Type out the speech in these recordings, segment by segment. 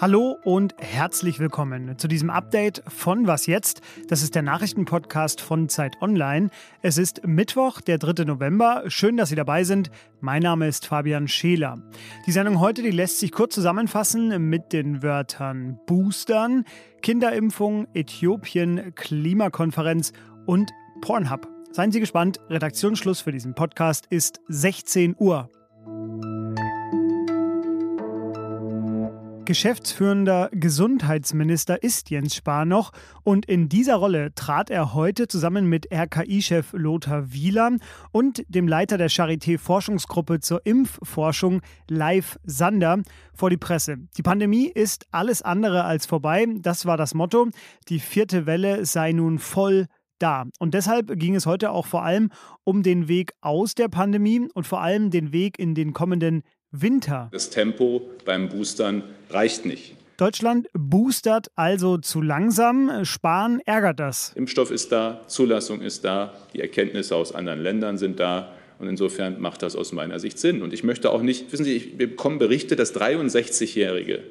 Hallo und herzlich willkommen zu diesem Update von Was jetzt? Das ist der Nachrichtenpodcast von Zeit Online. Es ist Mittwoch, der 3. November. Schön, dass Sie dabei sind. Mein Name ist Fabian Scheler. Die Sendung heute, die lässt sich kurz zusammenfassen mit den Wörtern Boostern, Kinderimpfung, Äthiopien, Klimakonferenz und Pornhub. Seien Sie gespannt, Redaktionsschluss für diesen Podcast ist 16 Uhr. Geschäftsführender Gesundheitsminister ist Jens Spahn noch und in dieser Rolle trat er heute zusammen mit RKI-Chef Lothar Wieler und dem Leiter der Charité-Forschungsgruppe zur Impfforschung, Live Sander, vor die Presse. Die Pandemie ist alles andere als vorbei, das war das Motto. Die vierte Welle sei nun voll da. Und deshalb ging es heute auch vor allem um den Weg aus der Pandemie und vor allem den Weg in den kommenden Winter. Das Tempo beim Boostern reicht nicht. Deutschland boostert also zu langsam. Spahn ärgert das. Impfstoff ist da, Zulassung ist da, die Erkenntnisse aus anderen Ländern sind da. Und insofern macht das aus meiner Sicht Sinn. Und ich möchte auch nicht, wissen Sie, wir bekommen Berichte, dass 63-Jährige,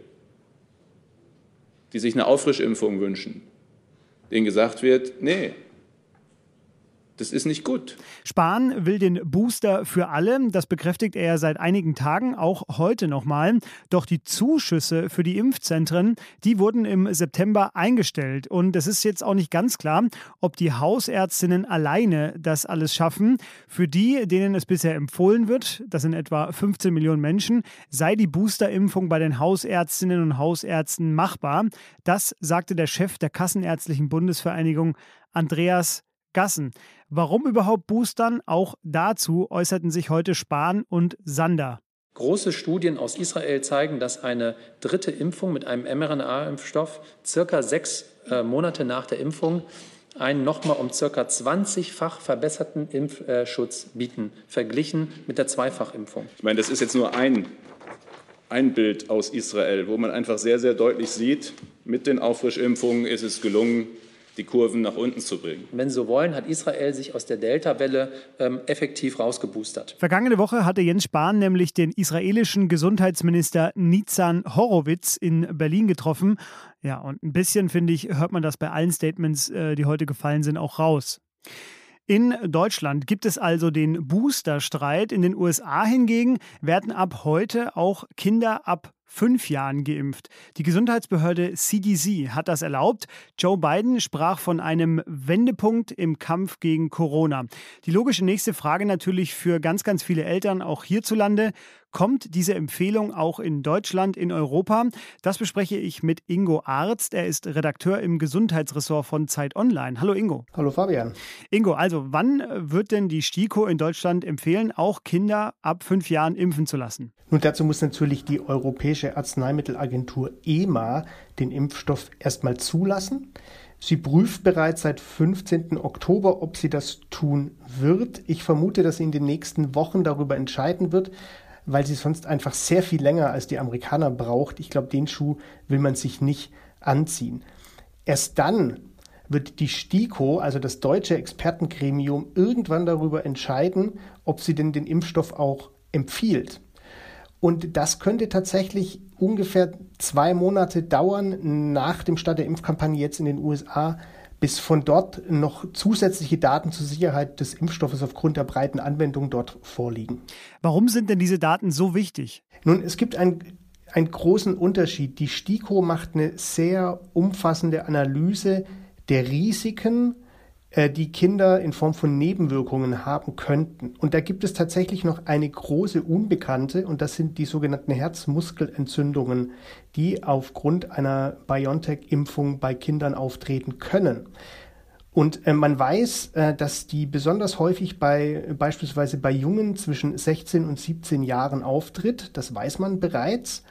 die sich eine Auffrischimpfung wünschen, denen gesagt wird, nee, das ist nicht gut. Spahn will den Booster für alle. Das bekräftigt er seit einigen Tagen, auch heute nochmal. Doch die Zuschüsse für die Impfzentren, die wurden im September eingestellt. Und es ist jetzt auch nicht ganz klar, ob die Hausärztinnen alleine das alles schaffen. Für die, denen es bisher empfohlen wird, das sind etwa 15 Millionen Menschen, sei die Boosterimpfung bei den Hausärztinnen und Hausärzten machbar. Das sagte der Chef der Kassenärztlichen Bundesvereinigung, Andreas Gassen. Warum überhaupt boostern? Auch dazu äußerten sich heute Spahn und Sander. Große Studien aus Israel zeigen, dass eine dritte Impfung mit einem mRNA-Impfstoff circa sechs äh, Monate nach der Impfung einen nochmal um circa 20-fach verbesserten Impfschutz bieten, verglichen mit der Zweifachimpfung. Ich meine, das ist jetzt nur ein, ein Bild aus Israel, wo man einfach sehr, sehr deutlich sieht, mit den Auffrischimpfungen ist es gelungen, die Kurven nach unten zu bringen. Wenn Sie so wollen, hat Israel sich aus der Delta-Welle ähm, effektiv rausgeboostert. Vergangene Woche hatte Jens Spahn nämlich den israelischen Gesundheitsminister Nizan Horowitz in Berlin getroffen. Ja, und ein bisschen, finde ich, hört man das bei allen Statements, äh, die heute gefallen sind, auch raus. In Deutschland gibt es also den Booster-Streit. In den USA hingegen werden ab heute auch Kinder ab fünf Jahren geimpft. Die Gesundheitsbehörde CDC hat das erlaubt. Joe Biden sprach von einem Wendepunkt im Kampf gegen Corona. Die logische nächste Frage natürlich für ganz, ganz viele Eltern auch hierzulande. Kommt diese Empfehlung auch in Deutschland, in Europa? Das bespreche ich mit Ingo Arzt. Er ist Redakteur im Gesundheitsressort von Zeit Online. Hallo Ingo. Hallo Fabian. Ingo, also wann wird denn die STIKO in Deutschland empfehlen, auch Kinder ab fünf Jahren impfen zu lassen? Nun, dazu muss natürlich die Europäische Arzneimittelagentur EMA den Impfstoff erstmal zulassen. Sie prüft bereits seit 15. Oktober, ob sie das tun wird. Ich vermute, dass sie in den nächsten Wochen darüber entscheiden wird weil sie sonst einfach sehr viel länger als die Amerikaner braucht. Ich glaube, den Schuh will man sich nicht anziehen. Erst dann wird die STIKO, also das deutsche Expertengremium, irgendwann darüber entscheiden, ob sie denn den Impfstoff auch empfiehlt. Und das könnte tatsächlich ungefähr zwei Monate dauern nach dem Start der Impfkampagne jetzt in den USA, bis von dort noch zusätzliche Daten zur Sicherheit des Impfstoffes aufgrund der breiten Anwendung dort vorliegen. Warum sind denn diese Daten so wichtig? Nun, es gibt ein einen großen Unterschied. Die STIKO macht eine sehr umfassende Analyse der Risiken äh, die Kinder in Form von Nebenwirkungen haben könnten. Und da gibt es tatsächlich noch eine große Unbekannte und das sind die sogenannten Herzmuskelentzündungen, die aufgrund einer BioNTech-Impfung bei Kindern auftreten können. Und äh, man weiß, äh, dass die besonders häufig bei beispielsweise bei Jungen zwischen 16 und 17 Jahren auftritt. Das weiß man bereits.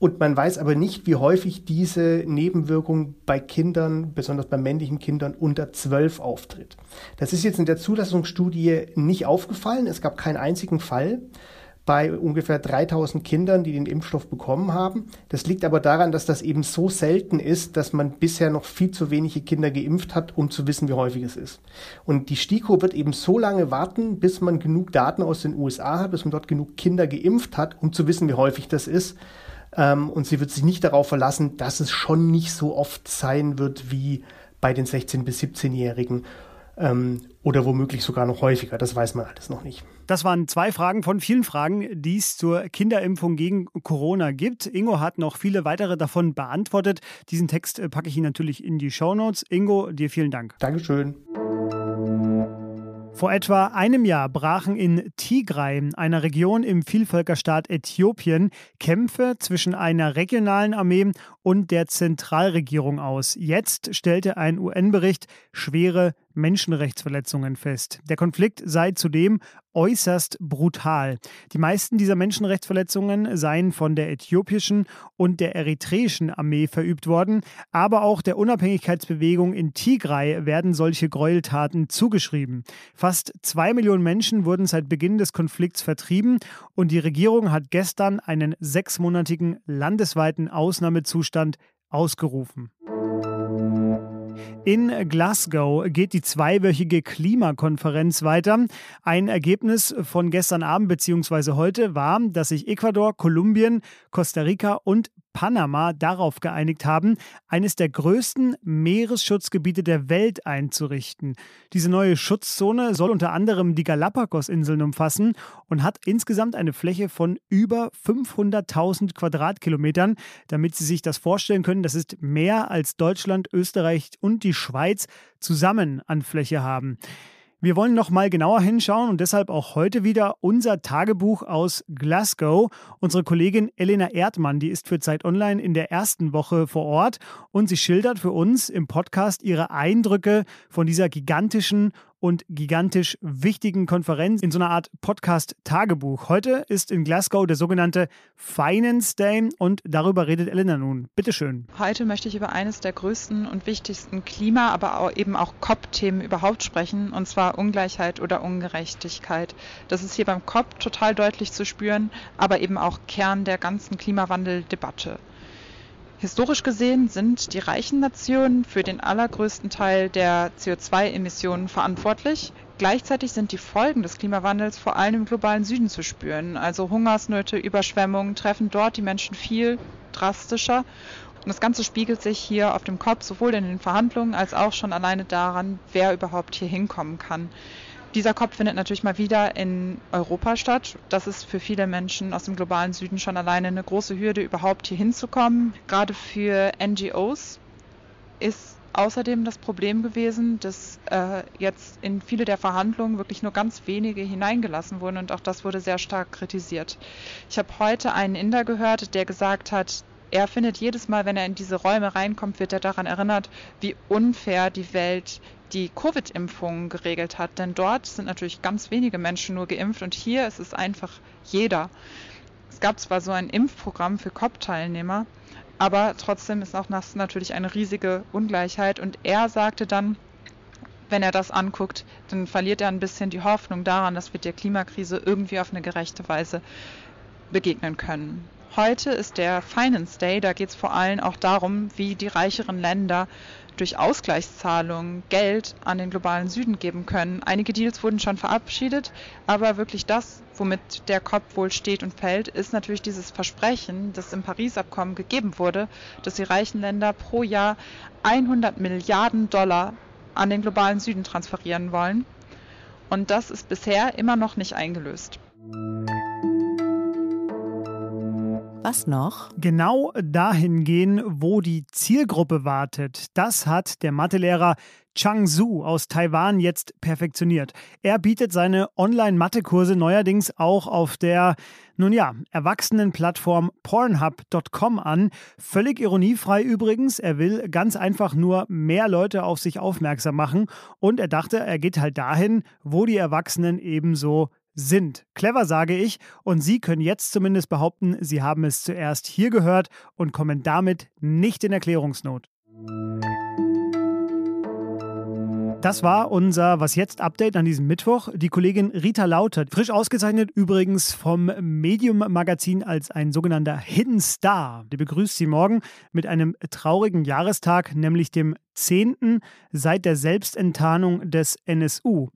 Und man weiß aber nicht, wie häufig diese Nebenwirkung bei Kindern, besonders bei männlichen Kindern unter 12 auftritt. Das ist jetzt in der Zulassungsstudie nicht aufgefallen. Es gab keinen einzigen Fall. bei ungefähr 3000 Kindern, die den Impfstoff bekommen haben. Das liegt aber daran, dass das eben so selten ist, dass man bisher noch viel zu wenige Kinder geimpft hat, um zu wissen, wie häufig es ist. Und die STIKO wird eben so lange warten, bis man genug Daten aus den USA hat, bis man dort genug Kinder geimpft hat, um zu wissen, wie häufig das ist. Ähm, und sie wird sich nicht darauf verlassen, dass es schon nicht so oft sein wird wie bei den 16- bis 17-Jährigen ähm, oder womöglich sogar noch häufiger. Das weiß man alles noch nicht. Das waren zwei Fragen von vielen Fragen, die es zur Kinderimpfung gegen Corona gibt. Ingo hat noch viele weitere davon beantwortet. Diesen Text äh, packe ich Ihnen natürlich in die Show Notes. Ingo, dir vielen Dank. Dankeschön. Vor etwa einem Jahr brachen in Tigray, einer Region im Vielvölkerstaat Äthiopien, Kämpfe zwischen einer regionalen Armee und der Zentralregierung aus. Jetzt stellte ein UN-Bericht schwere Menschenrechtsverletzungen fest. Der Konflikt sei zudem äußerst brutal. Die meisten dieser Menschenrechtsverletzungen seien von der äthiopischen und der eritreischen Armee verübt worden, aber auch der Unabhängigkeitsbewegung in Tigray werden solche Gräueltaten zugeschrieben. Fast zwei Millionen Menschen wurden seit Beginn des Konflikts vertrieben und die Regierung hat gestern einen sechsmonatigen landesweiten Ausnahmezustand ausgerufen. In Glasgow geht die zweiwöchige Klimakonferenz weiter. Ein Ergebnis von gestern Abend bzw. heute war, dass sich Ecuador, Kolumbien, Costa Rica und Panama darauf geeinigt haben, eines der größten Meeresschutzgebiete der Welt einzurichten. Diese neue Schutzzone soll unter anderem die Galapagos-Inseln umfassen und hat insgesamt eine Fläche von über 500.000 Quadratkilometern. Damit Sie sich das vorstellen können, das ist mehr als Deutschland, Österreich und die Schweiz zusammen an Fläche haben. Wir wollen noch mal genauer hinschauen und deshalb auch heute wieder unser Tagebuch aus Glasgow. Unsere Kollegin Elena Erdmann, die ist für Zeit Online in der ersten Woche vor Ort und sie schildert für uns im Podcast ihre Eindrücke von dieser gigantischen und gigantisch wichtigen Konferenz in so einer Art Podcast-Tagebuch. Heute ist in Glasgow der sogenannte Finance Day und darüber redet Elena nun. Bitte schön. Heute möchte ich über eines der größten und wichtigsten Klima, aber eben auch COP-Themen überhaupt sprechen, und zwar Ungleichheit oder Ungerechtigkeit. Das ist hier beim COP total deutlich zu spüren, aber eben auch Kern der ganzen Klimawandeldebatte. Historisch gesehen sind die reichen Nationen für den allergrößten Teil der CO2-Emissionen verantwortlich. Gleichzeitig sind die Folgen des Klimawandels vor allem im globalen Süden zu spüren. Also Hungersnöte, Überschwemmungen treffen dort die Menschen viel drastischer. Und das Ganze spiegelt sich hier auf dem Kopf sowohl in den Verhandlungen als auch schon alleine daran, wer überhaupt hier hinkommen kann. Dieser COP findet natürlich mal wieder in Europa statt. Das ist für viele Menschen aus dem globalen Süden schon alleine eine große Hürde, überhaupt hier hinzukommen. Gerade für NGOs ist außerdem das Problem gewesen, dass äh, jetzt in viele der Verhandlungen wirklich nur ganz wenige hineingelassen wurden und auch das wurde sehr stark kritisiert. Ich habe heute einen Inder gehört, der gesagt hat, er findet jedes Mal, wenn er in diese Räume reinkommt, wird er daran erinnert, wie unfair die Welt die Covid-Impfungen geregelt hat. Denn dort sind natürlich ganz wenige Menschen nur geimpft und hier ist es einfach jeder. Es gab zwar so ein Impfprogramm für COP-Teilnehmer, aber trotzdem ist auch das natürlich eine riesige Ungleichheit. Und er sagte dann, wenn er das anguckt, dann verliert er ein bisschen die Hoffnung daran, dass wir der Klimakrise irgendwie auf eine gerechte Weise begegnen können. Heute ist der Finance Day, da geht es vor allem auch darum, wie die reicheren Länder durch Ausgleichszahlungen Geld an den globalen Süden geben können. Einige Deals wurden schon verabschiedet, aber wirklich das, womit der COP wohl steht und fällt, ist natürlich dieses Versprechen, das im Paris-Abkommen gegeben wurde, dass die reichen Länder pro Jahr 100 Milliarden Dollar an den globalen Süden transferieren wollen. Und das ist bisher immer noch nicht eingelöst. Was noch? Genau dahin gehen, wo die Zielgruppe wartet. Das hat der Mathelehrer Chang Su aus Taiwan jetzt perfektioniert. Er bietet seine Online-Mathe-Kurse neuerdings auch auf der, nun ja, Erwachsenenplattform Pornhub.com an. Völlig ironiefrei übrigens. Er will ganz einfach nur mehr Leute auf sich aufmerksam machen und er dachte, er geht halt dahin, wo die Erwachsenen ebenso sind. Clever sage ich, und Sie können jetzt zumindest behaupten, Sie haben es zuerst hier gehört und kommen damit nicht in Erklärungsnot. Das war unser Was jetzt Update an diesem Mittwoch. Die Kollegin Rita Lauter, frisch ausgezeichnet übrigens vom Medium Magazin als ein sogenannter Hidden Star. Die begrüßt sie morgen mit einem traurigen Jahrestag, nämlich dem 10. seit der Selbstenttarnung des NSU.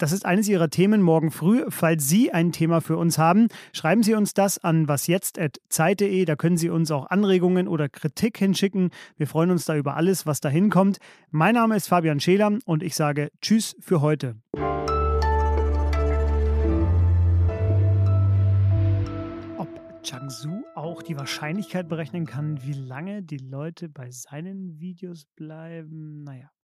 Das ist eines Ihrer Themen morgen früh. Falls Sie ein Thema für uns haben, schreiben Sie uns das an wasjetzt.zeit.de. Da können Sie uns auch Anregungen oder Kritik hinschicken. Wir freuen uns da über alles, was da hinkommt. Mein Name ist Fabian Scheler und ich sage Tschüss für heute. Ob Changsu auch die Wahrscheinlichkeit berechnen kann, wie lange die Leute bei seinen Videos bleiben, naja.